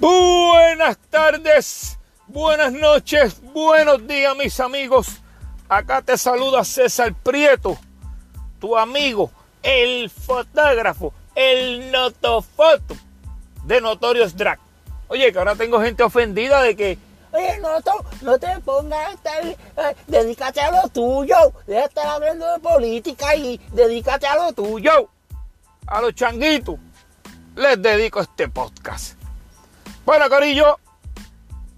Buenas tardes, buenas noches, buenos días mis amigos. Acá te saluda César Prieto, tu amigo, el fotógrafo, el notofoto de Notorious Drag. Oye, que ahora tengo gente ofendida de que, Oye, no, te pongas a estar, eh, dedícate a lo tuyo. Deja de estar hablando de política y dedícate a lo tuyo. yo, a los changuitos, les dedico este podcast. Bueno, Corillo,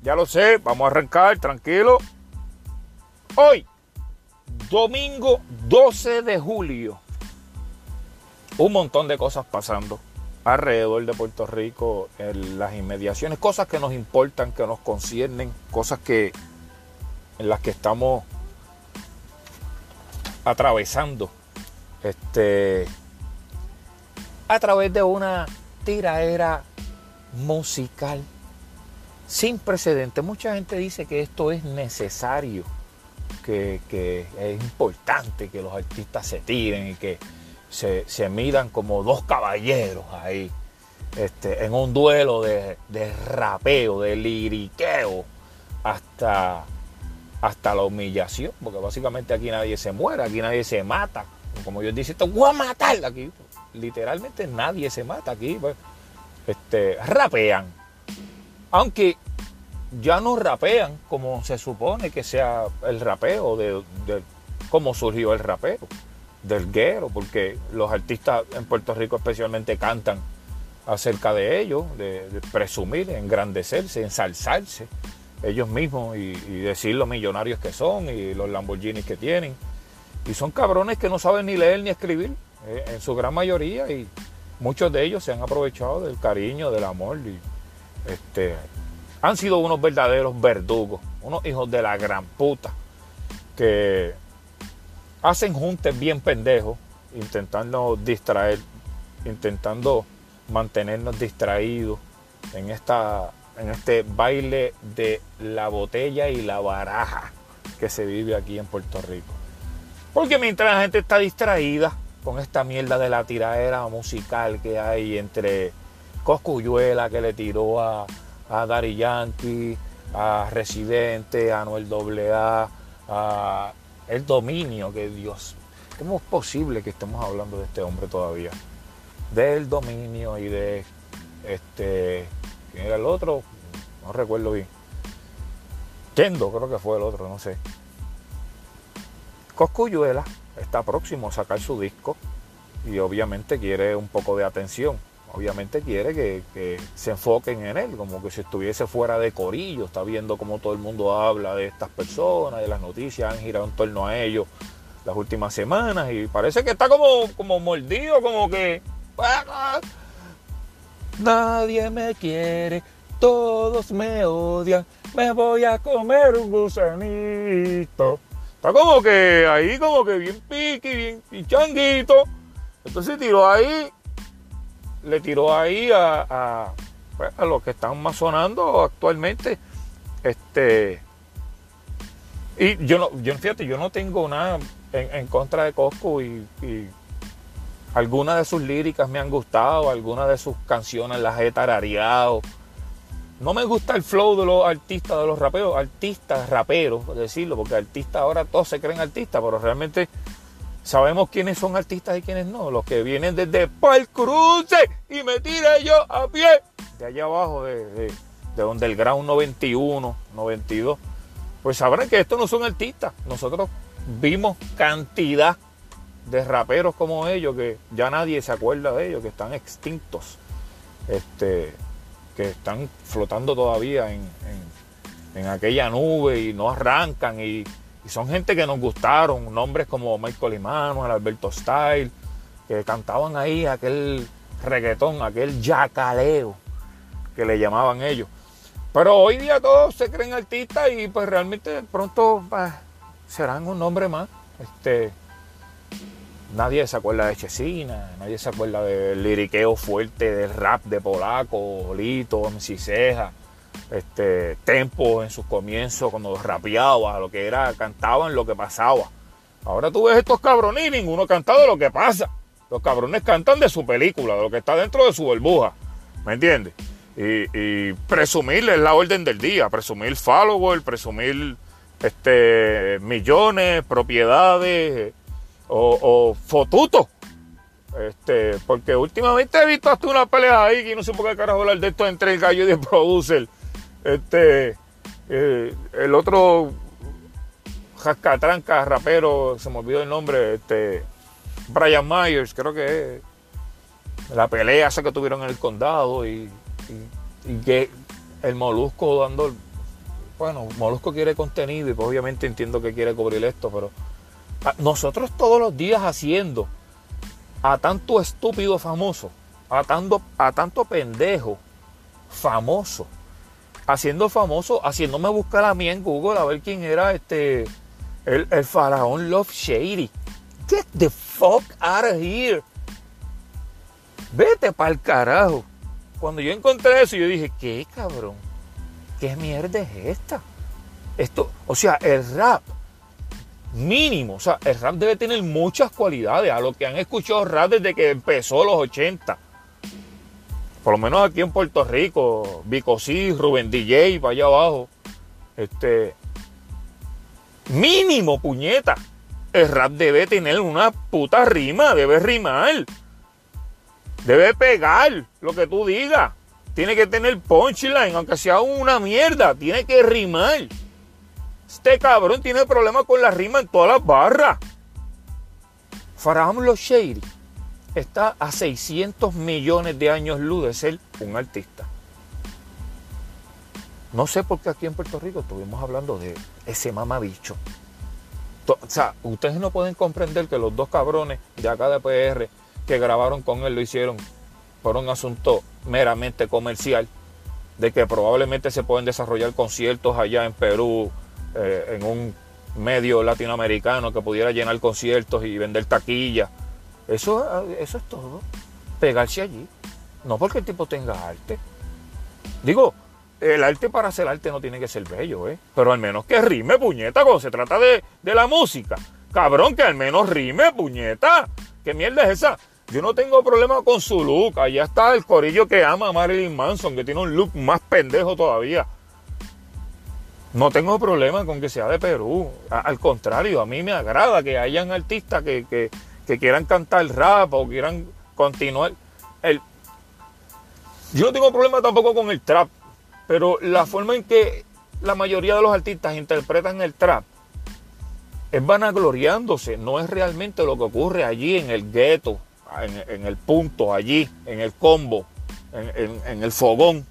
ya lo sé, vamos a arrancar, tranquilo. Hoy, domingo 12 de julio, un montón de cosas pasando alrededor de Puerto Rico, en las inmediaciones, cosas que nos importan, que nos conciernen, cosas que en las que estamos atravesando este a través de una tiraera musical sin precedentes. Mucha gente dice que esto es necesario, que, es importante que los artistas se tiren y que se, se midan como dos caballeros ahí, este, en un duelo de, rapeo, de liriqueo, hasta, hasta la humillación, porque básicamente aquí nadie se muere, aquí nadie se mata. Como yo dicen, te voy a matar aquí. Literalmente nadie se mata aquí. pues, Este, rapean. Aunque ya no rapean como se supone que sea el rapeo, de, de cómo surgió el rapeo, del guero, porque los artistas en Puerto Rico especialmente cantan acerca de ellos, de, presumir, engrandecerse, ensalzarse ellos mismos y, decir lo millonarios que son y los Lamborghinis que tienen. Y son cabrones que no saben ni leer ni escribir, eh, en su gran mayoría, y muchos de ellos se han aprovechado del cariño, del amor, y este, han sido unos verdaderos verdugos, unos hijos de la gran puta, que hacen juntes bien pendejos, intentando distraer, intentando mantenernos distraídos en, esta, en este baile de la botella y la baraja que se vive aquí en Puerto Rico. Porque mientras la gente está distraída con esta mierda de la tiradera musical que hay entre Coscuyuela que le tiró a, a Yankee, a Residente, a Noel AA, a El Dominio, que Dios, ¿cómo es posible que estemos hablando de este hombre todavía? Del dominio y de este, ¿quién era el otro? No recuerdo bien. Kendo, creo que fue el otro, no sé. Coscuyuela está próximo a sacar su disco y obviamente quiere un poco de atención. Obviamente quiere que, se enfoquen en él, como que si estuviese fuera de corillo, está viendo cómo todo el mundo habla de estas personas, de las noticias, han girado en torno a ellos las últimas semanas y parece que está como, como mordido, como que... Nadie me quiere, todos me odian, me voy a comer un gusanito. Está como que ahí, como que bien piqui, bien y changuito. Entonces tiró ahí, le tiró ahí a, a, pues, los que están más sonando actualmente. Este. Y yo no, yo fíjate, yo no tengo nada en, en contra de Cosco y, y algunas de sus líricas me han gustado, algunas de sus canciones las he tarareado. No me gusta el flow de los artistas, de los raperos, artistas, raperos, por decirlo, porque artistas ahora todos se creen artistas, pero realmente sabemos quiénes son artistas y quiénes no. Los que vienen desde Pal Cruce y me tiré yo a pie, de allá abajo, de, de, de donde el Ground 91, 92, pues sabrán que estos no son artistas. Nosotros vimos cantidad de raperos como ellos que ya nadie se acuerda de ellos, que están extintos. Este que están flotando todavía en, en, aquella nube y no arrancan y, son gente que nos gustaron, nombres como Michael Emanuel, Alberto Style, que cantaban ahí aquel reggaetón, aquel yacaleo que le llamaban ellos. Pero hoy día todos se creen artistas y pues realmente pronto pues, serán un nombre más. Este, nadie se acuerda de Chesina, nadie se acuerda del liriqueo fuerte del rap de Polaco, Lito, MC Ceja, este, Tempo en sus comienzos cuando rapeaba, lo que era, cantaban lo que pasaba. Ahora tú ves estos cabrones y ninguno canta de lo que pasa. Los cabrones cantan de su película, de lo que está dentro de su burbuja. ¿Me entiendes? Y, y presumir es la orden del día, presumir follower, presumir este, millones, propiedades o, o fotutos. Este, porque últimamente he visto hasta una pelea ahí que no sé por qué carajo hablar de esto entre el gallo y el producer. Este, eh, el otro jascatranca, rapero, se me olvidó el nombre, este, Brian Myers, creo que es. La pelea esa que tuvieron en el condado y, y- y que el molusco dando. Bueno, molusco quiere contenido y pues obviamente entiendo que quiere cubrir esto, pero nosotros todos los días haciendo a tanto estúpido famoso, a tanto, a tanto pendejo famoso, haciendo famoso, haciéndome buscar a mí en Google a ver quién era este el, el faraón Love Shady. Get the fuck out of here. Vete para el carajo. Cuando yo encontré eso, yo dije, ¿qué cabrón? ¿Qué mierda es esta? Esto, o sea, el rap mínimo, o sea, el rap debe tener muchas cualidades. A los que han escuchado rap desde que empezó los 80. Por lo menos aquí en Puerto Rico, Vico C, Rubén DJ, para allá abajo. Este. Mínimo, puñeta. El rap debe tener una puta rima, debe rimar. Debe pegar lo que tú digas. Tiene que tener punchline, aunque sea una mierda. Tiene que rimar. Este cabrón tiene problemas con la rima en todas las barras. Faraón Los Shady está a 600 millones de años luz de ser un artista. No sé por qué aquí en Puerto Rico estuvimos hablando de ese mamabicho. O sea, ustedes no pueden comprender que los dos cabrones de acá de PR que grabaron con él lo hicieron por un asunto meramente comercial, de que probablemente se pueden desarrollar conciertos allá en Perú, eh, en un medio latinoamericano que pudiera llenar conciertos y vender taquillas. Eso, eso es todo. Pegarse allí. No porque el tipo tenga arte. Digo, el arte para hacer arte no tiene que ser bello, ¿eh? Pero al menos que rime, puñeta, cuando se trata de, de la música. Cabrón, que al menos rime, puñeta. ¿Qué mierda es esa? Yo no tengo problema con su look. Allá está el corillo que ama a Marilyn Manson, que tiene un look más pendejo todavía. No tengo problema con que sea de Perú. Al contrario, a mí me agrada que hayan artistas que, que- quieran cantar rap o quieran continuar. El... Yo no tengo problema tampoco con el trap, pero la forma en que la mayoría de los artistas interpretan el trap es vanagloriándose, no es realmente lo que ocurre allí en el gueto, en, en el punto, allí, en el combo, en el fogón.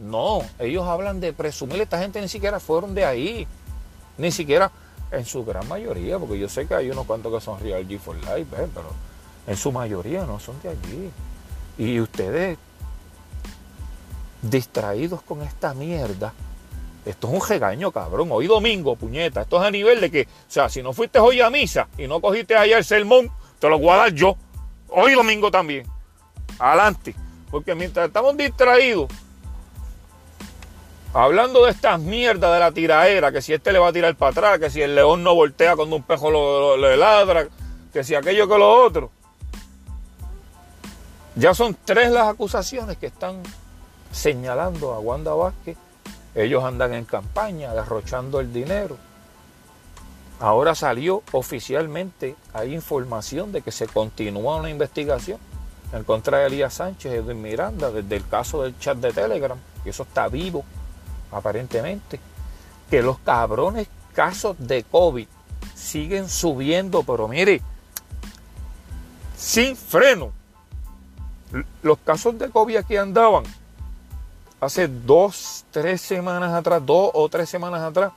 No, ellos hablan de presumir, esta gente ni siquiera fueron de ahí, ni siquiera en su gran mayoría, porque yo sé que hay unos cuantos que son Real G for Life, ¿eh? pero en su mayoría no son de allí. Y ustedes distraídos con esta mierda, esto es un regaño, cabrón. Hoy domingo, puñeta, esto es a nivel de que, o sea, si no fuiste hoy a misa y no cogiste allá el sermón, te lo voy a dar yo. Hoy domingo también. Adelante. Porque mientras estamos distraídos, Hablando de estas mierdas de la tiraera, que si este le va a tirar para atrás, que si el león no voltea cuando un pejo lo, le ladra, que si aquello que lo otro. Ya son tres las acusaciones que están señalando a Wanda Vázquez. Ellos andan en campaña, derrochando el dinero. Ahora salió oficialmente, hay información de que se continúa una investigación en contra de Elías Sánchez y Edwin Miranda desde el caso del chat de Telegram, que eso está vivo aparentemente, que los cabrones casos de COVID siguen subiendo, pero mire, sin freno. Los casos de COVID aquí andaban hace dos, tres semanas atrás, dos o tres semanas atrás,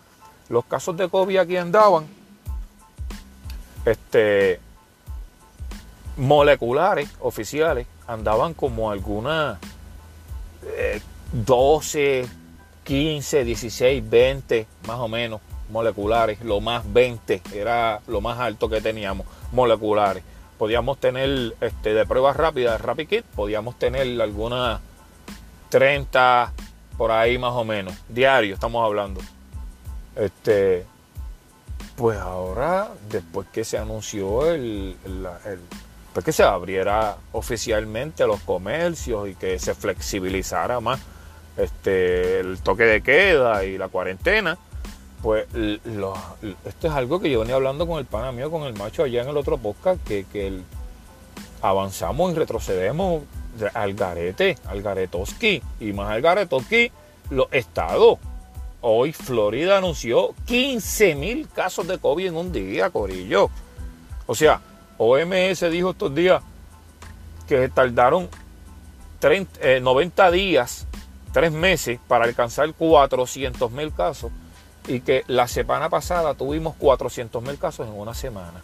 los casos de COVID aquí andaban este, moleculares oficiales, andaban como algunas eh, 12, 15, 16, 20 más o menos moleculares, lo más 20 era lo más alto que teníamos moleculares. Podíamos tener este, de pruebas rápidas, Rapid Kit, podíamos tener algunas 30 por ahí más o menos, diario estamos hablando. Este, pues ahora, después que se anunció el, el, pues que se abriera oficialmente los comercios y que se flexibilizara más este, el toque de queda y la cuarentena, pues esto es algo que yo venía hablando con el pana mío, con el macho allá en el otro podcast, que, que avanzamos y retrocedemos al garete, al garetoski, y más al garetoski, los estados. Hoy Florida anunció 15 mil casos de COVID en un día, Corillo. O sea, OMS dijo estos días que tardaron 90 eh, días, 3 meses, para alcanzar 400 mil casos y que la semana pasada tuvimos 400 mil casos en una semana.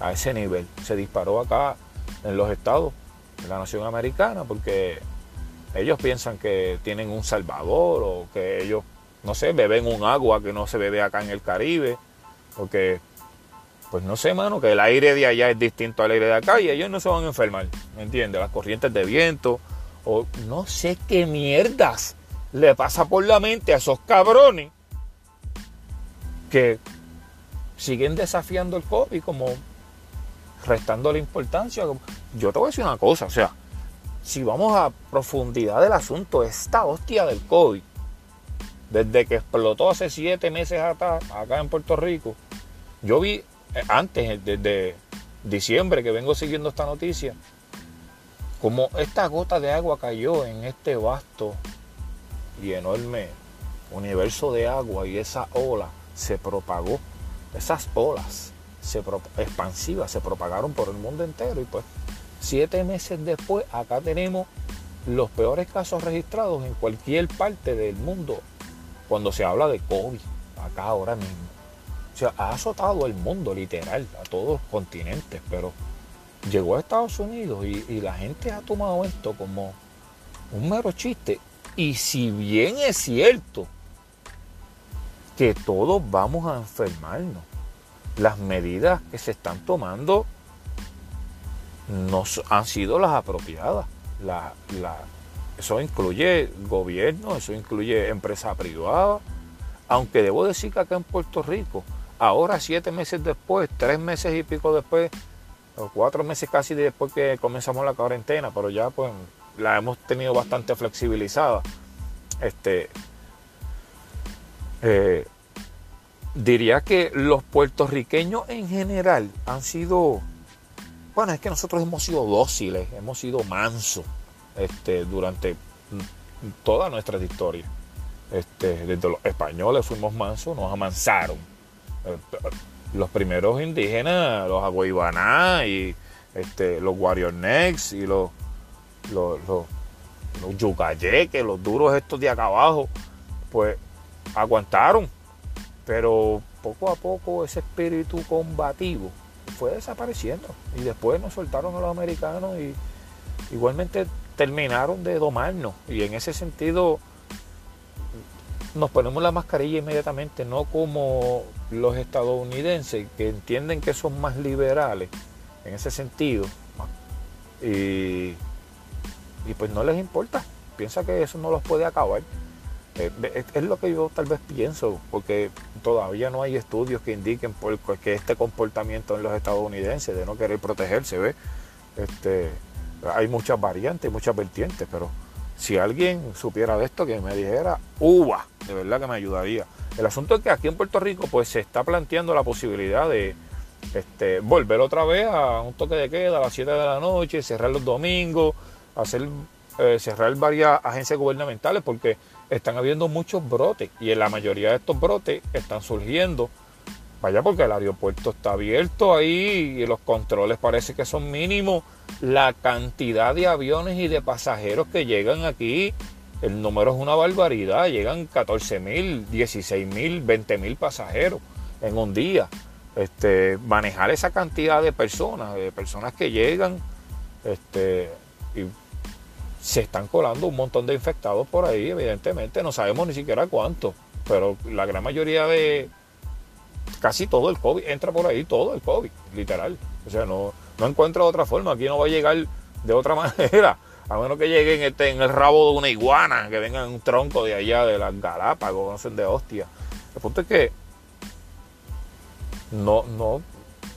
A ese nivel se disparó acá en los estados de la nación americana porque ellos piensan que tienen un salvador o que ellos, no sé, beben un agua que no se bebe acá en el Caribe porque pues no sé, mano, que el aire de allá es distinto al aire de acá y ellos no se van a enfermar, ¿me entiendes? Las corrientes de viento o no sé qué mierdas le pasa por la mente a esos cabrones que siguen desafiando el COVID como restando la importancia. Yo te voy a decir una cosa, o sea, si vamos a profundidad del asunto, esta hostia del COVID, desde que explotó hace siete meses acá, acá en Puerto Rico, yo vi eh, antes, desde diciembre que vengo siguiendo esta noticia, como esta gota de agua cayó en este vasto y enorme universo de agua y esa ola se propagó, esas olas se expansivas se propagaron por el mundo entero y pues siete meses después acá tenemos los peores casos registrados en cualquier parte del mundo cuando se habla de COVID, acá ahora mismo. O sea, ha azotado el mundo literal, a todos los continentes, pero llegó a Estados Unidos y, la gente ha tomado esto como un mero chiste. Y si bien es cierto que todos vamos a enfermarnos, las medidas que se están tomando no han sido las apropiadas. eso incluye gobierno, eso incluye empresa privada, aunque debo decir que acá en Puerto Rico Ahora, siete meses después, tres meses y pico después, o cuatro meses casi después que comenzamos la cuarentena, pero ya pues la hemos tenido bastante flexibilizada. Este, eh, diría que los puertorriqueños en general han sido, bueno, es que nosotros hemos sido dóciles, hemos sido mansos este, durante toda nuestra historia. Este, desde los españoles fuimos mansos, nos amansaron los primeros indígenas, los aguaybaná y este, los warrior necks y los, los, los, los los duros estos de acá abajo, pues aguantaron. Pero poco a poco ese espíritu combativo fue desapareciendo. Y después nos soltaron a los americanos y igualmente terminaron de domarnos. Y en ese sentido nos ponemos la mascarilla inmediatamente, no como los estadounidenses que entienden que son más liberales en ese sentido y, pues no les importa, piensa que eso no los puede acabar. Eh, es, lo que yo tal vez pienso, porque todavía no hay estudios que indiquen por, que este comportamiento en los estadounidenses de no querer protegerse, ¿ve? Este, hay muchas variantes, muchas vertientes, pero si alguien supiera de esto, que me dijera, uva, de verdad que me ayudaría. El asunto es que aquí en Puerto Rico pues se está planteando la posibilidad de este, volver otra vez a un toque de queda a las 7 de la noche, cerrar los domingos, hacer eh, cerrar varias agencias gubernamentales porque están habiendo muchos brotes y en la mayoría de estos brotes están surgiendo vaya porque el aeropuerto está abierto ahí y los controles parece que son mínimos la cantidad de aviones y de pasajeros que llegan aquí el número es una barbaridad, llegan 14 mil, 16 mil, 20 mil pasajeros en un día. Este, manejar esa cantidad de personas, de personas que llegan, este, y se están colando un montón de infectados por ahí, evidentemente, no sabemos ni siquiera cuántos, pero la gran mayoría de, casi todo el COVID, entra por ahí todo el COVID, literal. O sea, no, no encuentro otra forma, aquí no va a llegar de otra manera. A menos que lleguen este, en el rabo de una iguana, que vengan un tronco de allá de las Galápagos, no sé, de hostia. El punto es que no, no,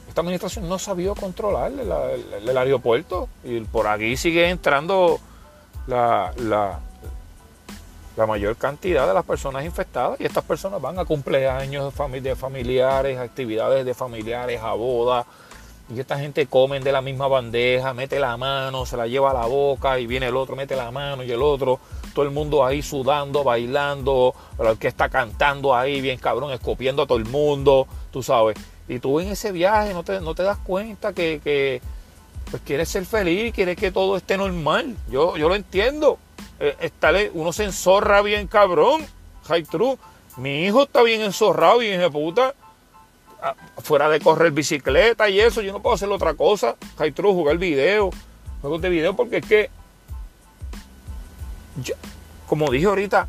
esta administración no sabía controlar el, aeropuerto y por aquí sigue entrando la, la mayor cantidad de las personas infectadas y estas personas van a cumpleaños de familiares, actividades de familiares, a bodas. Y esta gente comen de la misma bandeja, mete la mano, se la lleva a la boca y viene el otro, mete la mano y el otro. Todo el mundo ahí sudando, bailando, que está cantando ahí bien cabrón, escopiendo a todo el mundo, tú sabes. Y tú en ese viaje no te, no te das cuenta que, pues quieres ser feliz, quieres que todo esté normal. Yo, yo lo entiendo. Eh, uno se enzorra bien cabrón. High true. Mi hijo está bien enzorrado, bien puta. Ah, fuera de correr bicicleta y eso, yo no puedo hacer otra cosa. True, jugar video. Juegos de video porque es que. como dije ahorita,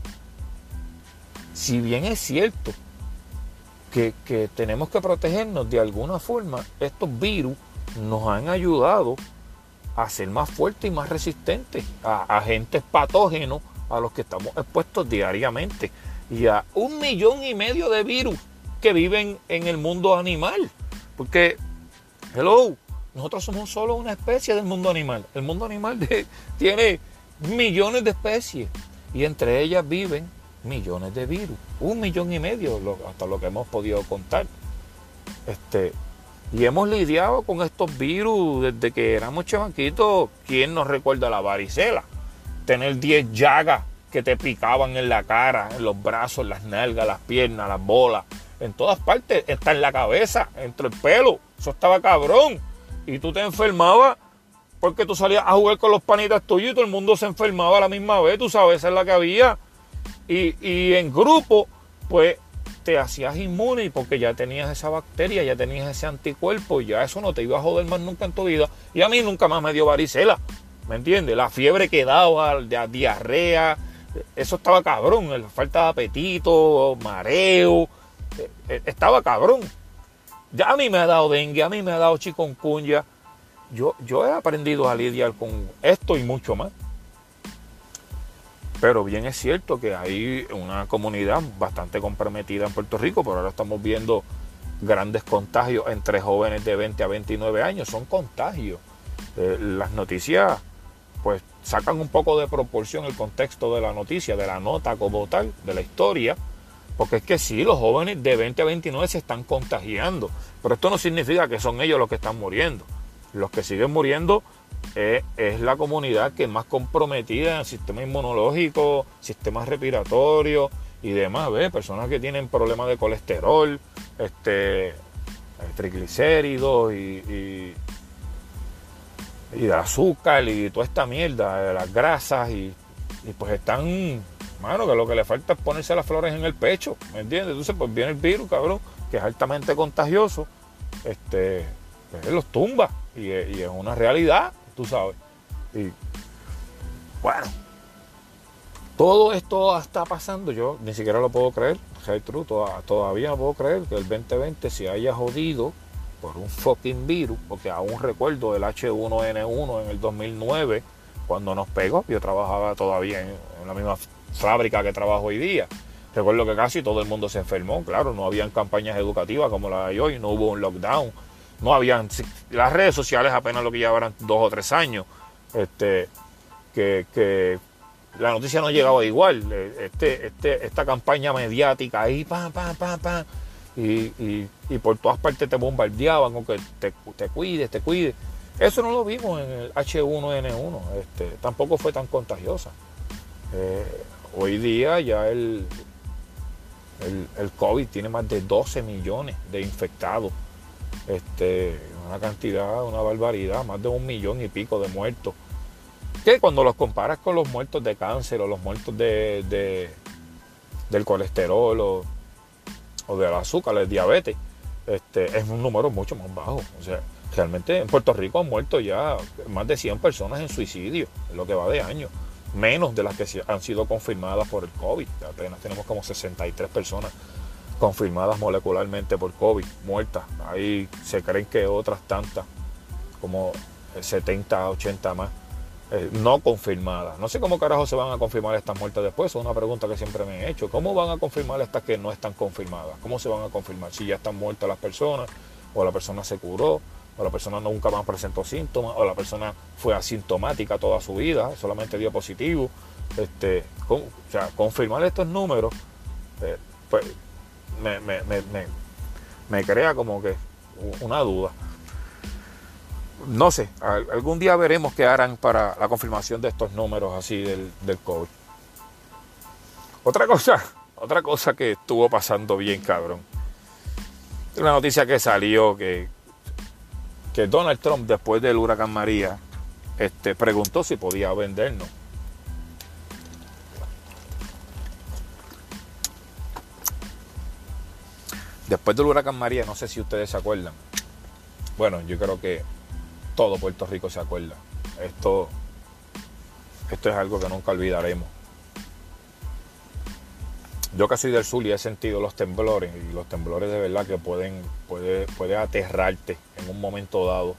si bien es cierto que, que tenemos que protegernos de alguna forma, estos virus nos han ayudado a ser más fuertes y más resistentes a agentes patógenos a los que estamos expuestos diariamente y a un millón y medio de virus que viven en el mundo animal. Porque, hello, nosotros somos solo una especie del mundo animal. El mundo animal tiene millones de especies y entre ellas viven millones de virus. Un millón y medio, hasta lo que hemos podido contar. Este, y hemos lidiado con estos virus desde que éramos chamaquitos. ¿Quién nos recuerda la varicela? Tener 10 llagas que te picaban en la cara, en los brazos, las nalgas, las piernas, las bolas. En todas partes, está en la cabeza, entre el pelo. Eso estaba cabrón. Y tú te enfermabas porque tú salías a jugar con los panitas tuyos y todo el mundo se enfermaba a la misma vez. Tú sabes, esa es la que había. Y, y en grupo, pues te hacías inmune porque ya tenías esa bacteria, ya tenías ese anticuerpo, y ya eso no te iba a joder más nunca en tu vida. Y a mí nunca más me dio varicela, ¿me entiendes? La fiebre que daba, la diarrea, eso estaba cabrón, la falta de apetito, mareo, estaba cabrón. A mí me ha dado dengue, a mí me ha dado chikungunya. Yo, yo he aprendido a lidiar con esto y mucho más. Pero bien es cierto que hay una comunidad bastante comprometida en Puerto Rico, pero ahora estamos viendo grandes contagios entre jóvenes de 20 a 29 años. Son contagios. Eh, las noticias pues sacan un poco de proporción el contexto de la noticia, de la nota como tal, de la historia, porque es que sí, los jóvenes de 20 a 29 se están contagiando, pero esto no significa que son ellos los que están muriendo. Los que siguen muriendo es, la comunidad que es más comprometida en el sistema inmunológico, sistema respiratorio y demás, ¿ves? Personas que tienen problemas de colesterol, este, triglicéridos y, y, de azúcar y toda esta mierda, de las grasas y, pues están, mano, que lo que le falta es ponerse las flores en el pecho, ¿me entiendes? Entonces pues viene el virus, cabrón, que es altamente contagioso, este, pues los tumba y es una realidad tú sabes. Y bueno, todo esto está pasando, yo ni siquiera lo puedo creer, true, todavía no puedo creer que el 2020 se haya jodido por un fucking virus, porque aún recuerdo el H1N1 en el 2009, cuando nos pegó, yo trabajaba todavía en, la misma fábrica que trabajo hoy día. Recuerdo que casi todo el mundo se enfermó, claro, no habían campañas educativas como la de hoy, no hubo un lockdown, no habían las redes sociales apenas lo que llevaban dos o tres años este que, la noticia no llegaba igual eh, este, este esta campaña mediática ahí pam pam pam pam y, por todas partes te bombardeaban o que te, te cuides te cuides eso no lo vimos en el H1N1 este tampoco fue tan contagiosa eh, hoy día ya el, el, COVID tiene más de 12 millones de infectados este, una cantidad, una barbaridad, más de un millón y pico de muertos. Que cuando los comparas con los muertos de cáncer o los muertos de, del colesterol o, o del azúcar, del diabetes, este, es un número mucho más bajo. O sea, realmente en Puerto Rico han muerto ya más de 100 personas en suicidio, en lo que va de año. Menos de las que han sido confirmadas por el COVID. Apenas tenemos como 63 personas confirmadas molecularmente por COVID, muertas. Ahí se creen que otras tantas, como 70, 80 más, eh, no confirmadas. No sé cómo carajo se van a confirmar estas muertes después, es una pregunta que siempre me he hecho. ¿Cómo van a confirmar estas que no están confirmadas? ¿Cómo se van a confirmar? Si ya están muertas las personas, o la persona se curó, o la persona nunca más presentó síntomas, o la persona fue asintomática toda su vida, solamente dio positivo. este, o sea, confirmar estos números, eh, pues me, me- me- me- crea como que una duda. No sé, al- algún día veremos qué harán para la confirmación de estos números así del, del COVID. Otra cosa, otra cosa que estuvo pasando bien, cabrón. Una noticia que salió que, que Donald Trump, después del huracán María, este, preguntó si podía vendernos. Después del huracán María, no sé si ustedes se acuerdan. Bueno, yo creo que todo Puerto Rico se acuerda. Esto, esto es algo que nunca olvidaremos. Yo que soy del sur y he sentido los temblores, y los temblores de verdad que pueden, puede, puede aterrarte en un momento dado.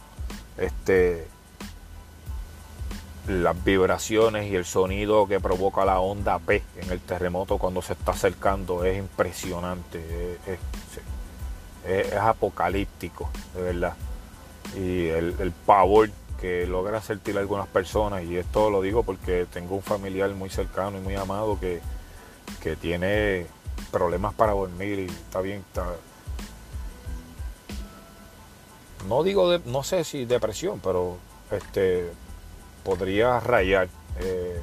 Este, las vibraciones y el sonido que provoca la onda P en el terremoto cuando se está acercando es impresionante, es, es- apocalíptico, de verdad. Y el, el pavor que logra sentir algunas personas, y esto lo digo porque tengo un familiar muy cercano y muy amado que, que tiene problemas para dormir y está bien, no digo, de- no sé si depresión, pero este podría rayar eh,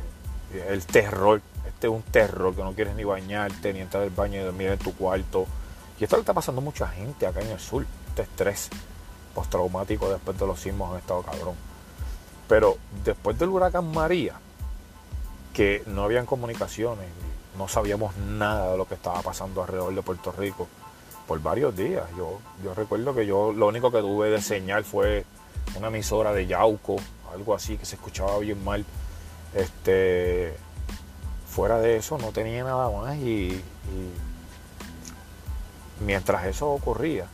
el terror. Este es un terror que no quieres ni bañarte, ni entrar al baño y dormir en tu cuarto. Y esto le está pasando a mucha gente acá en el sur. Este estrés postraumático después de los sismos han estado cabrón. Pero después del huracán María, que no habían comunicaciones, no sabíamos nada de lo que estaba pasando alrededor de Puerto Rico por varios días. Yo, yo recuerdo que yo lo único que tuve de señal fue una emisora de Yauco, algo así que se escuchaba bien mal. Este, fuera de eso no tenía nada más y, mientras eso ocurría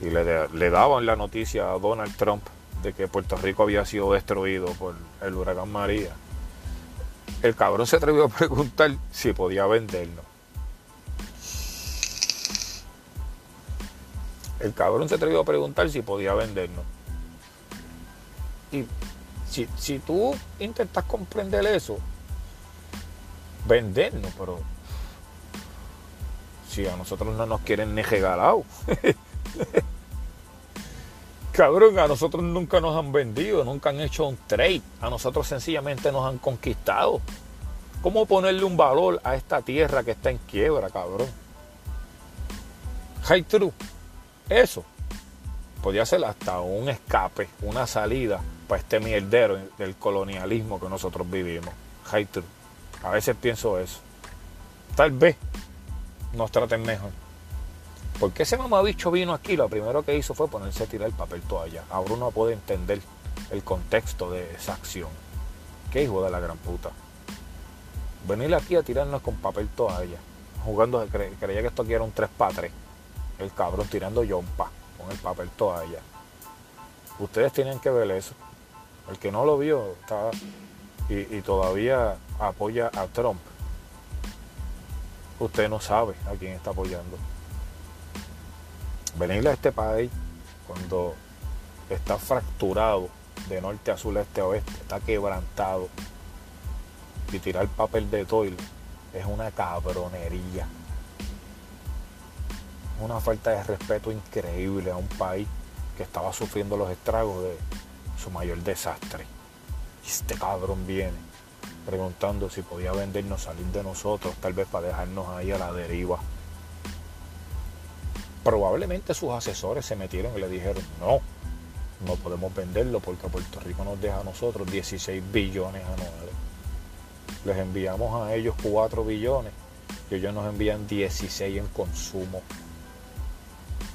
y le, le daban la noticia a Donald Trump de que Puerto Rico había sido destruido por el huracán María, el cabrón se atrevió a preguntar si podía venderlo. El cabrón se atrevió a preguntar si podía vendernos. Y si, si tú intentas comprender eso, vendernos, pero si a nosotros no nos quieren ni regalado. Cabrón, a nosotros nunca nos han vendido, nunca han hecho un trade. A nosotros sencillamente nos han conquistado. ¿Cómo ponerle un valor a esta tierra que está en quiebra, cabrón? High true. Eso podría ser hasta un escape, una salida para este mierdero del colonialismo que nosotros vivimos. High true. A veces pienso eso. Tal vez nos traten mejor. Porque ese mamabicho vino aquí, lo primero que hizo fue ponerse a tirar el papel toalla. Ahora uno puede entender el contexto de esa acción. Qué hijo de la gran puta. Venir aquí a tirarnos con papel toalla. Jugando, cre- creía que esto aquí era un 3 para 3. El cabrón tirando yompa con el papel toalla. Ustedes tienen que ver eso. El que no lo vio está, y todavía apoya a Trump. Usted no sabe a quién está apoyando. Venir a este país cuando está fracturado de norte a sur, este a oeste, está quebrantado y tirar papel de toile es una cabronería. Una falta de respeto increíble a un país que estaba sufriendo los estragos de su mayor desastre. Y este cabrón viene preguntando si podía vendernos, salir de nosotros, tal vez para dejarnos ahí a la deriva. Probablemente sus asesores se metieron y le dijeron, no, no podemos venderlo porque Puerto Rico nos deja a nosotros 16 billones anuales. Les enviamos a ellos 4 billones y ellos nos envían 16 en consumo.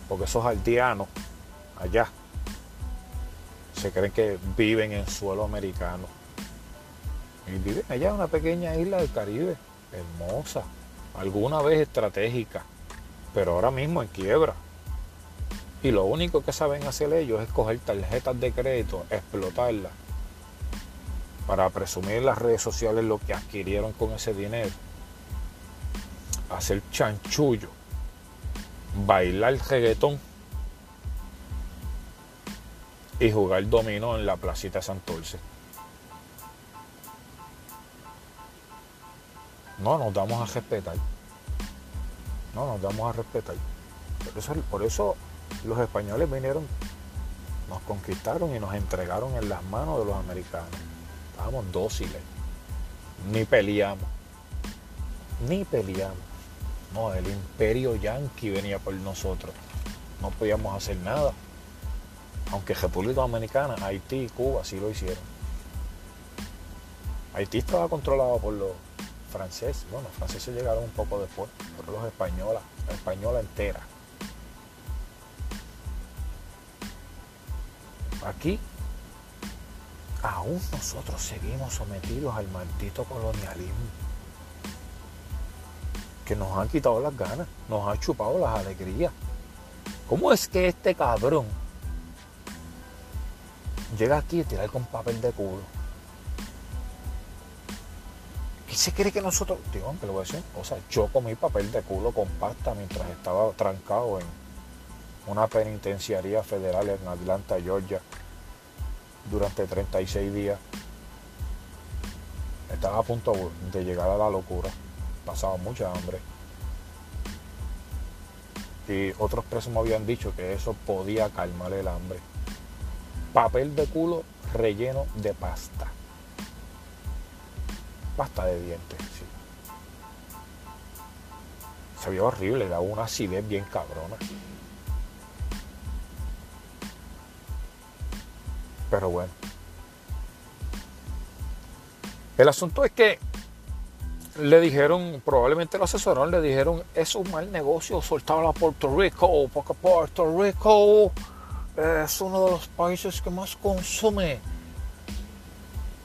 Porque esos aldeanos allá se creen que viven en suelo americano. Y viven allá en una pequeña isla del Caribe, hermosa, alguna vez estratégica, pero ahora mismo en quiebra. Y lo único que saben hacer ellos es coger tarjetas de crédito, explotarlas, para presumir en las redes sociales lo que adquirieron con ese dinero. Hacer chanchullo, bailar reggaetón y jugar dominó en la placita Santurce. no nos damos a respetar. No nos damos a respetar. Por eso, por eso los españoles vinieron, nos conquistaron y nos entregaron en las manos de los americanos. Estábamos dóciles. Ni peleamos. Ni peleamos. No, el imperio yanqui venía por nosotros. No podíamos hacer nada. Aunque República Dominicana, Haití y Cuba sí lo hicieron. Haití estaba controlado por los franceses. Bueno, los franceses llegaron un poco después, pero los españoles, la española entera. Aquí aún nosotros seguimos sometidos al maldito colonialismo que nos han quitado las ganas, nos ha chupado las alegrías. ¿Cómo es que este cabrón llega aquí y tira con papel de culo? ¿Qué se cree que nosotros.? Digo, aunque lo voy a decir. O sea, yo comí papel de culo con pasta mientras estaba trancado en una penitenciaría federal en Atlanta, Georgia, durante 36 días. Estaba a punto de llegar a la locura. Pasaba mucha hambre. Y otros presos me habían dicho que eso podía calmar el hambre. Papel de culo relleno de pasta. Pasta de dientes. Se vio horrible, daba una acidez bien cabrona. Pero bueno. El asunto es que le dijeron, probablemente lo asesoraron, le dijeron, es un mal negocio soltarlo a Puerto Rico, porque Puerto Rico es uno de los países que más consume.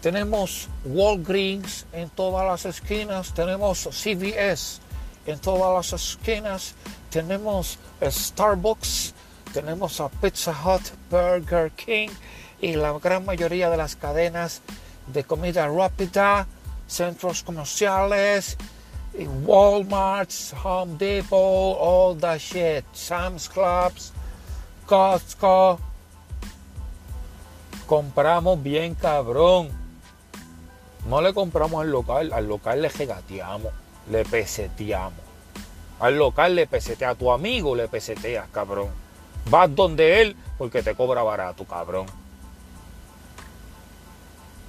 Tenemos Walgreens en todas las esquinas, tenemos CVS en todas las esquinas, tenemos Starbucks, tenemos Pizza Hut, Burger King y la gran mayoría de las cadenas de comida rápida, centros comerciales, Walmart, Home Depot, all that shit, Sam's Clubs, Costco. Compramos bien cabrón. No le compramos al local, al local le regateamos, le peseteamos. Al local le pesetea, a tu amigo le peseteas, cabrón. Vas donde él porque te cobra barato, cabrón.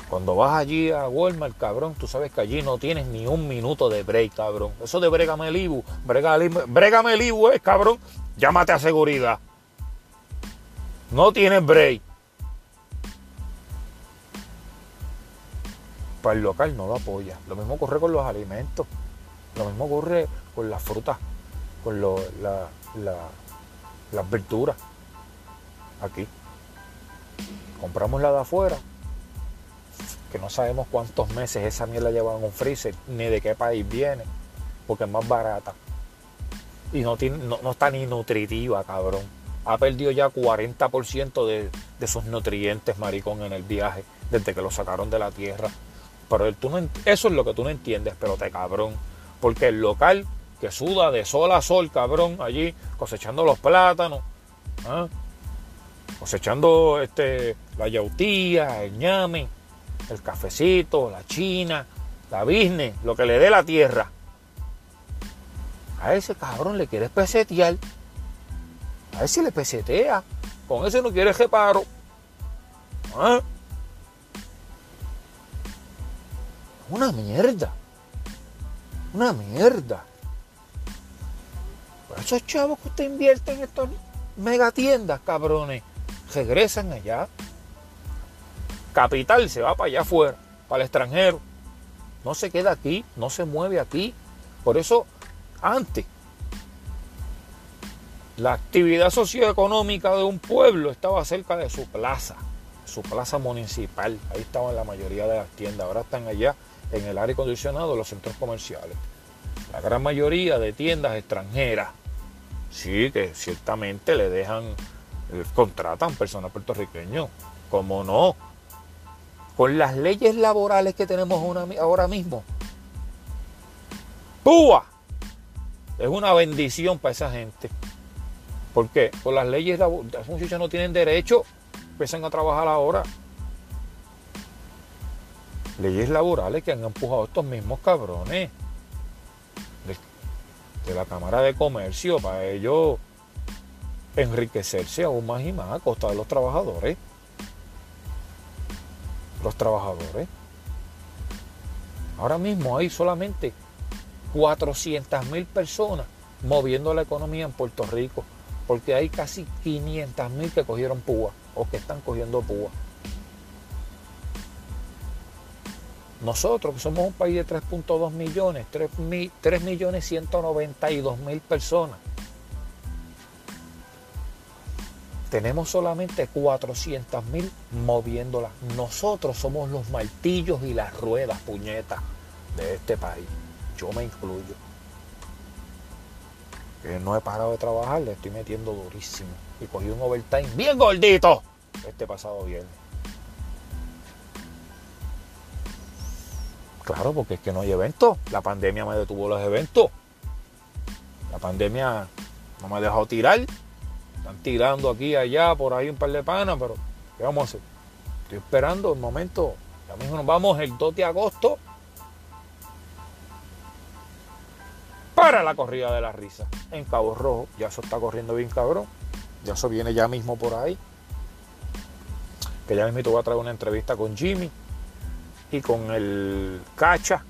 Cuando vas allí a Walmart, cabrón, tú sabes que allí no tienes ni un minuto de break, cabrón. Eso de brégame el Ibu, brégame el Ibu es, cabrón, llámate a seguridad. No tienes break. Para el local no lo apoya. Lo mismo ocurre con los alimentos. Lo mismo ocurre con las frutas, con las verduras. Aquí. Compramos la de afuera, que no sabemos cuántos meses esa mierda lleva en un freezer, ni de qué país viene, porque es más barata. Y no, está ni nutritiva, cabrón. Ha perdido ya 40% de, de sus nutrientes, maricón, en el viaje, desde que lo sacaron de la tierra. Pero tú eso es lo que tú no entiendes, pero te cabrón. Porque el local que suda de sol a sol, cabrón, allí cosechando los plátanos, ¿ah? cosechando este, la yautía, el ñame, el cafecito, la china, la business, lo que le dé la tierra. A ese cabrón le quieres pesetear. A ese le pesetea. Con ese no quiere reparo. ¿Ah? Una mierda. Una mierda. Por esos chavos que usted invierte en estas megatiendas, cabrones, regresan allá capital se va para allá afuera, para el extranjero. No se queda aquí, no se mueve aquí. Por eso, antes, la actividad socioeconómica de un pueblo estaba cerca de su plaza, su plaza municipal. Ahí estaban la mayoría de las tiendas. Ahora están allá en el aire acondicionado de los centros comerciales. La gran mayoría de tiendas extranjeras. Sí, que ciertamente le dejan, eh, contratan personas puertorriqueños. Como no, con las leyes laborales que tenemos ahora mismo, ¡púa! Es una bendición para esa gente. ¿Por qué? Con las leyes laborales, los muchachos no tienen derecho, empiezan a trabajar ahora. Leyes laborales que han empujado estos mismos cabrones. de la Cámara de Comercio para ellos enriquecerse aún más y más a costa de los trabajadores. Los trabajadores. Ahora mismo hay solamente 400 mil personas moviendo la economía en Puerto Rico, porque hay casi 500 mil que cogieron púa o que están cogiendo púa. Nosotros, que somos un país de 3.2 millones, 3, millones 192 mil personas, tenemos solamente 400 mil moviéndolas. Nosotros somos los martillos y las ruedas, puñetas, de este país. Yo me incluyo. No he parado de trabajar, le estoy metiendo durísimo. Y cogí un overtime bien gordito este pasado viernes. Claro, porque es que no hay eventos. La pandemia me detuvo los eventos. La pandemia no me ha dejado tirar. Están tirando aquí, allá, por ahí un par de panas, pero ¿qué vamos a hacer? Estoy esperando el momento. Ya mismo nos vamos el 2 de agosto para la corrida de la risa en Cabo Rojo. Ya eso está corriendo bien cabrón. Ya eso viene ya mismo por ahí. Que ya mismo te voy a traer una entrevista con Jimmy y con el Cacha,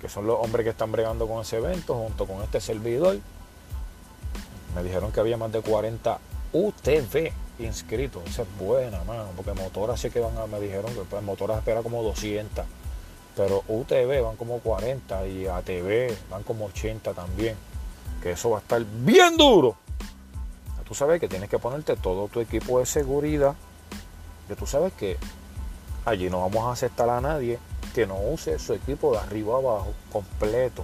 que son los hombres que están bregando con ese evento, junto con este servidor. Me dijeron que había más de 40 UTV inscritos. Esa es buena, mano, porque motoras sí que van a, me dijeron que pues, motoras espera como 200, pero UTV van como 40 y ATV van como 80 también. Que eso va a estar bien duro. Tú sabes que tienes que ponerte todo tu equipo de seguridad. Que tú sabes que Allí no vamos a aceptar a nadie que no use su equipo de arriba abajo, completo.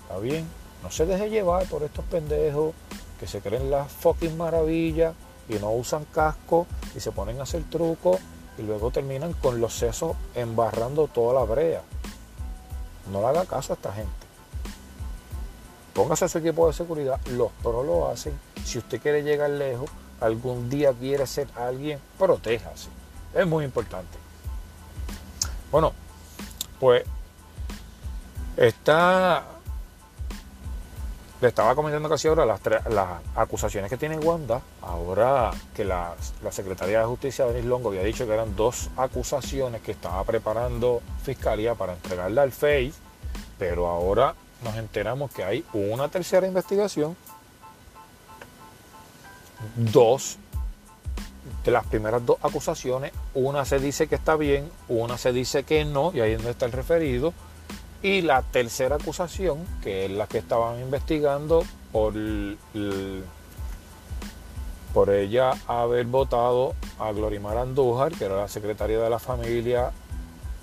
¿Está bien? No se deje llevar por estos pendejos que se creen las fucking maravillas y no usan casco y se ponen a hacer trucos y luego terminan con los sesos embarrando toda la brea. No le haga caso a esta gente. Póngase su equipo de seguridad, los pros lo hacen. Si usted quiere llegar lejos, algún día quiere ser alguien, protéjase. Es muy importante. Bueno, pues está. Le estaba comentando casi ahora las, las acusaciones que tiene Wanda. Ahora que la, la Secretaría de Justicia, Denis Longo, había dicho que eran dos acusaciones que estaba preparando Fiscalía para entregarle al FEI, pero ahora nos enteramos que hay una tercera investigación, dos de las primeras dos acusaciones, una se dice que está bien, una se dice que no, y ahí es donde está el referido, y la tercera acusación, que es la que estaban investigando por, por ella haber votado a Glorimar Andújar, que era la secretaria de la familia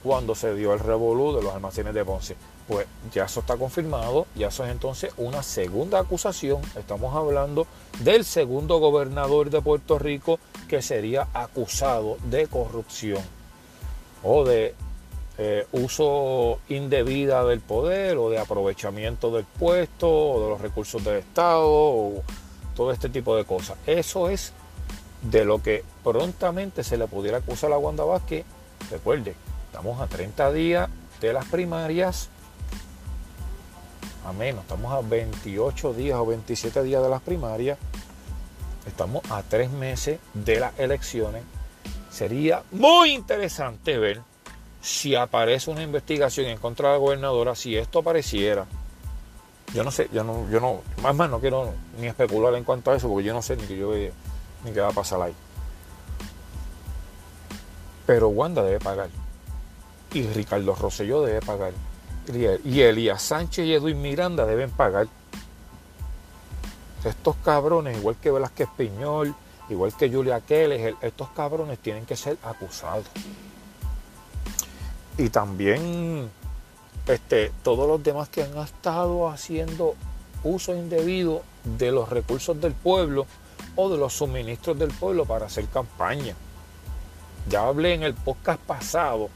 cuando se dio el revolú de los almacenes de Ponce. Pues ya eso está confirmado, ya eso es entonces una segunda acusación. Estamos hablando del segundo gobernador de Puerto Rico que sería acusado de corrupción o de eh, uso indebida del poder o de aprovechamiento del puesto o de los recursos del Estado o todo este tipo de cosas. Eso es de lo que prontamente se le pudiera acusar a Wanda Vázquez. Recuerde, estamos a 30 días de las primarias a menos, estamos a 28 días o 27 días de las primarias, estamos a tres meses de las elecciones. Sería muy interesante ver si aparece una investigación en contra de la gobernadora, si esto apareciera. Yo no sé, yo no, yo no, más más no quiero ni especular en cuanto a eso, porque yo no sé ni que yo ni qué va a pasar ahí. Pero Wanda debe pagar. Y Ricardo Rosselló debe pagar y Elías Sánchez y Edwin Miranda deben pagar. Estos cabrones, igual que Velázquez Piñol, igual que Julia Keller, estos cabrones tienen que ser acusados. Y también este, todos los demás que han estado haciendo uso indebido de los recursos del pueblo o de los suministros del pueblo para hacer campaña. Ya hablé en el podcast pasado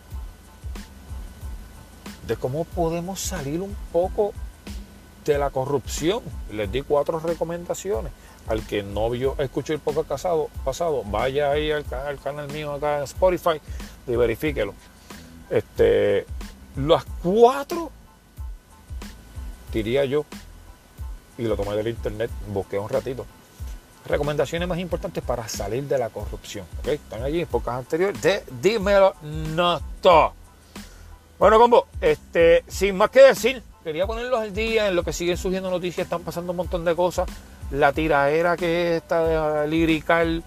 de cómo podemos salir un poco de la corrupción. Les di cuatro recomendaciones. Al que no vio, escuchó el poco casado, pasado, vaya ahí al, canal mío acá en Spotify y verifíquelo. Este, las cuatro, diría yo, y lo tomé del internet, busqué un ratito. Recomendaciones más importantes para salir de la corrupción. Están allí en pocas anteriores de Dímelo Noto. Bueno, combo, este, sin más que decir, quería ponerlos al día en lo que siguen surgiendo noticias, están pasando un montón de cosas. La tiraera que está lirical,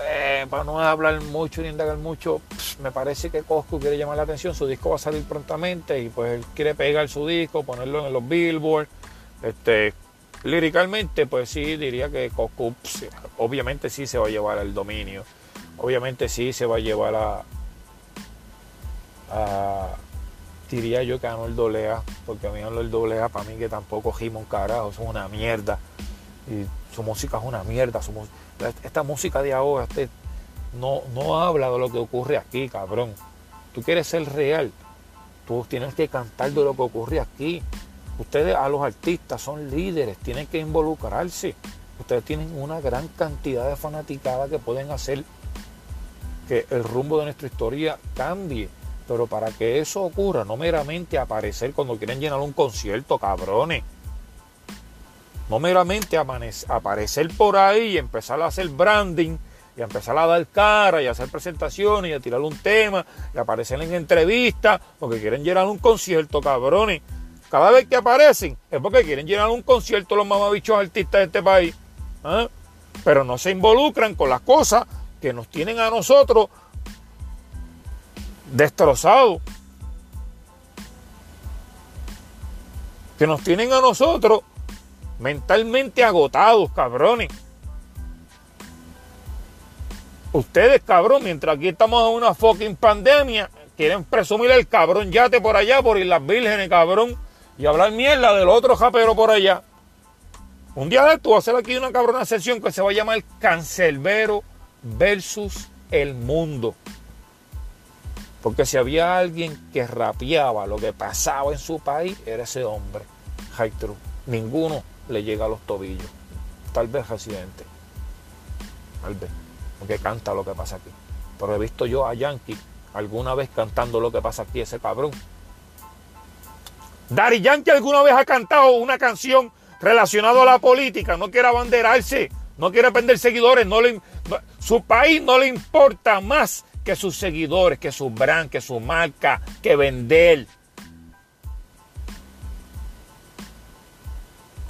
eh, para no hablar mucho ni indagar mucho, me parece que Coscu quiere llamar la atención, su disco va a salir prontamente y pues él quiere pegar su disco, ponerlo en los billboards. Este, líricamente, pues sí, diría que Coscu obviamente sí se va a llevar al dominio, obviamente sí se va a llevar a, a diría yo que el Dolea, porque a mí el Dolea, para mí que tampoco gima un carajo, es una mierda. Y su música es una mierda. esta música de ahora este, no, no habla de lo que ocurre aquí, cabrón. Tú quieres ser real, tú tienes que cantar de lo que ocurre aquí. Ustedes a los artistas son líderes, tienen que involucrarse. Ustedes tienen una gran cantidad de fanaticada que pueden hacer que el rumbo de nuestra historia cambie. Pero para que eso ocurra, no meramente aparecer cuando quieren llenar un concierto, cabrones. No meramente aparecer por ahí y empezar a hacer branding y empezar a dar cara y hacer presentaciones y a tirar un tema y aparecer en entrevistas porque quieren llenar un concierto, cabrones. Cada vez que aparecen es porque quieren llenar un concierto los mamabichos artistas de este país. ¿ah? Pero no se involucran con las cosas que nos tienen a nosotros destrozados. Que nos tienen a nosotros mentalmente agotados, cabrones. Ustedes, cabrón, mientras aquí estamos en una fucking pandemia, quieren presumir el cabrón yate por allá, por Islas Vírgenes, cabrón, y hablar mierda del otro japero por allá. Un día de esto voy a hacer aquí una cabrona sesión que se va a llamar Cancelbero versus el mundo. Porque si había alguien que rapeaba lo que pasaba en su país, era ese hombre, High True. Ninguno le llega a los tobillos. Tal vez residente. Tal vez. Porque canta lo que pasa aquí. Pero he visto yo a Yankee alguna vez cantando lo que pasa aquí, ese cabrón. Dari Yankee alguna vez ha cantado una canción relacionada a la política, no quiere abanderarse, no quiere perder seguidores, su país no le importa más que sus seguidores, que su brand, que su marca, que vender.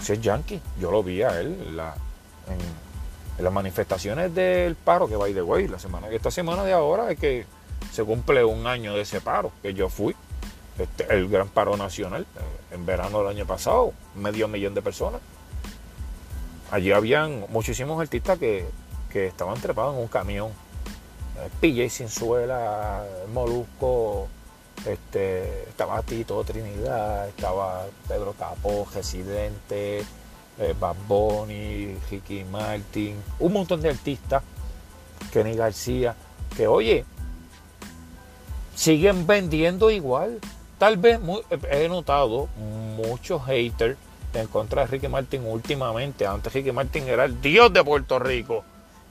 Ese es Yankee. Yo lo vi a él en, las manifestaciones del paro que va de way. La semana, esta semana de ahora es que se cumple un año de ese paro que yo fui. Este, el gran paro nacional eh, en verano del año pasado, medio millón de personas. Allí habían muchísimos artistas que, que estaban trepados en un camión PJ Sinzuela, Molusco, este, estaba Tito Trinidad, estaba Pedro Capó, Residente, eh, Bad Bunny, Ricky Martin, un montón de artistas, Kenny García, que oye, siguen vendiendo igual. Tal vez he notado muchos haters en contra de Ricky Martin últimamente. Antes Ricky Martin era el dios de Puerto Rico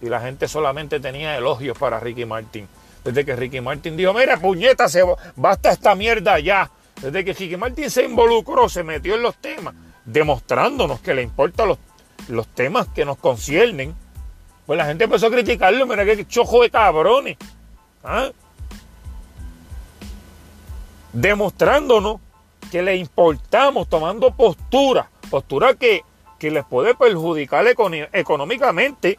y la gente solamente tenía elogios para Ricky Martin. Desde que Ricky Martin dijo, mira, puñeta, basta esta mierda ya. Desde que Ricky Martin se involucró, se metió en los temas, demostrándonos que le importan los, los temas que nos conciernen, pues la gente empezó a criticarlo, mira qué chojo de cabrones. ¿Ah? Demostrándonos que le importamos, tomando postura, postura que, que les puede perjudicar económicamente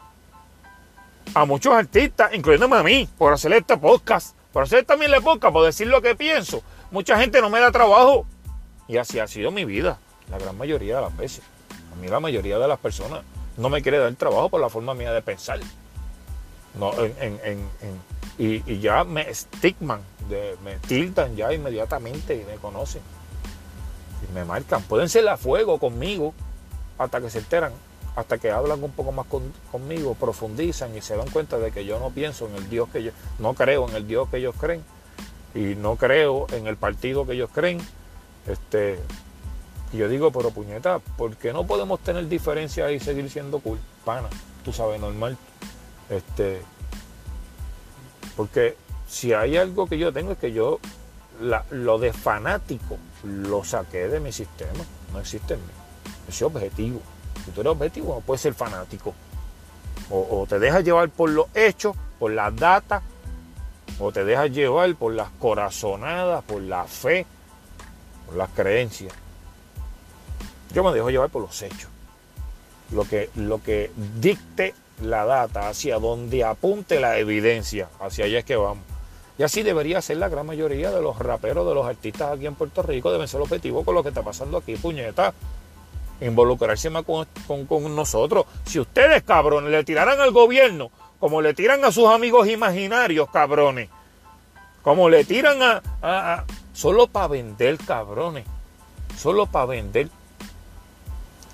a muchos artistas, incluyéndome a mí, por hacer este podcast, por hacer también la podcast, por decir lo que pienso. Mucha gente no me da trabajo. Y así ha sido mi vida, la gran mayoría de las veces. A mí la mayoría de las personas no me quiere dar trabajo por la forma mía de pensar. No, y, ya me estigman, me tildan ya inmediatamente y me conocen. Y me marcan. Pueden ser a fuego conmigo hasta que se enteran hasta que hablan un poco más conmigo, profundizan y se dan cuenta de que yo no pienso en el Dios que yo, no creo en el Dios que ellos creen y no creo en el partido que ellos creen. Este, yo digo, pero puñeta, ¿por qué no podemos tener diferencias y seguir siendo cool? Pana, tú sabes, normal. Este, porque si hay algo que yo tengo es que yo lo de fanático lo saqué de mi sistema, no existe en mí. Ese objetivo. Si tú eres objetivo, no puedes ser fanático. O, te dejas llevar por los hechos, por las datas, o te dejas llevar por las corazonadas, por la fe, por las creencias. Yo me dejo llevar por los hechos. Lo que, lo que dicte la data, hacia donde apunte la evidencia, hacia allá es que vamos. Y así debería ser la gran mayoría de los raperos, de los artistas aquí en Puerto Rico, deben ser objetivos con lo que está pasando aquí, puñeta. Involucrarse más con, con nosotros. Si ustedes, cabrones, le tiraran al gobierno como le tiran a sus amigos imaginarios, cabrones. Como le tiran a... solo para vender, cabrones. Solo para vender.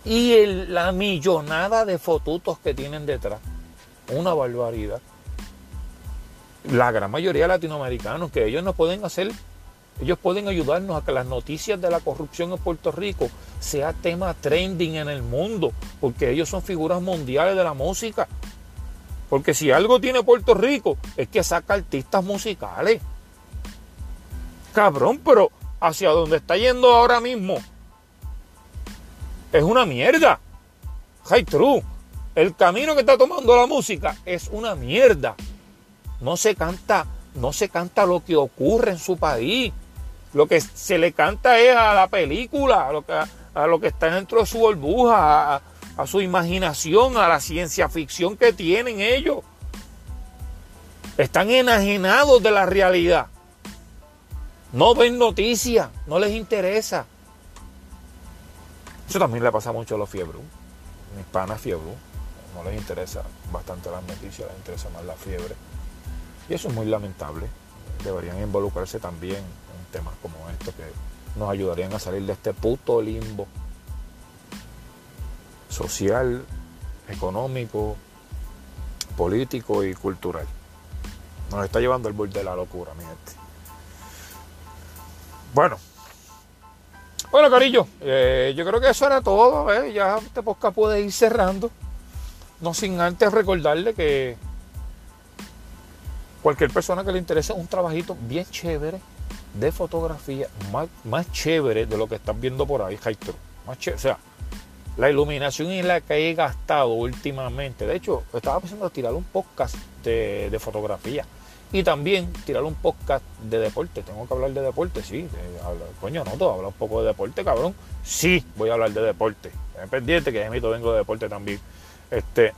Y la millonada de fotutos que tienen detrás. Una barbaridad. La gran mayoría de latinoamericanos, que ellos no pueden hacer, ellos pueden ayudarnos a que las noticias de la corrupción en Puerto Rico sea tema trending en el mundo, porque ellos son figuras mundiales de la música. Porque si algo tiene Puerto Rico es que saca artistas musicales. Cabrón, pero hacia donde está yendo ahora mismo es una mierda. High true. El camino que está tomando la música es una mierda. No se canta, no se canta lo que ocurre en su país. Lo que se le canta es a la película, a lo que, a lo que está dentro de su burbuja, a, su imaginación, a la ciencia ficción que tienen ellos. Están enajenados de la realidad. No ven noticias, no les interesa. Eso también le pasa mucho a los fiebros. Mis panas fiebros. No les interesa bastante las noticias, les interesa más la fiebre. Y eso es muy lamentable. Deberían involucrarse también temas como estos que nos ayudarían a salir de este puto limbo social, económico, político y cultural. Nos está llevando el borde de la locura, mi gente. Bueno. Bueno, Carillo, eh, yo creo que eso era todo. ¿eh? Ya este podcast puede ir cerrando. No sin antes recordarle que cualquier persona que le interese un trabajito bien chévere de fotografía, más, más chévere de lo que están viendo por ahí, Más chévere, o sea, la iluminación en la que he gastado últimamente. De hecho, estaba pensando tirar un podcast de, fotografía y también tirar un podcast de deporte. Tengo que hablar de deporte, sí. coño, no, todo, hablar un poco de deporte, cabrón. Sí, voy a hablar de deporte. Pendiente que de mí vengo de deporte también. Este,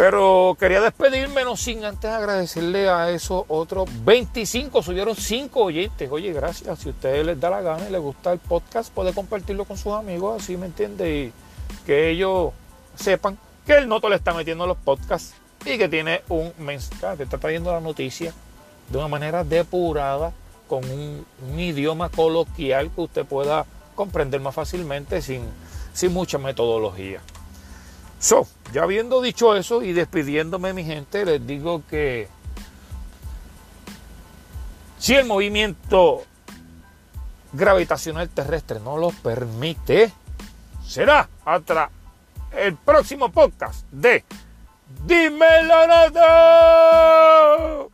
pero quería despedirme, no sin antes agradecerle a esos otros 25, subieron 5 oyentes. Oye, gracias. Si a ustedes les da la gana y les gusta el podcast, puede compartirlo con sus amigos, así me entiende, y que ellos sepan que el Noto le está metiendo los podcasts y que tiene un mensaje, que está trayendo la noticia de una manera depurada, con un, idioma coloquial que usted pueda comprender más fácilmente sin, sin mucha metodología. So, ya habiendo dicho eso y despidiéndome mi gente, les digo que si el movimiento gravitacional terrestre no lo permite, será hasta el próximo podcast de Dímelo Noto.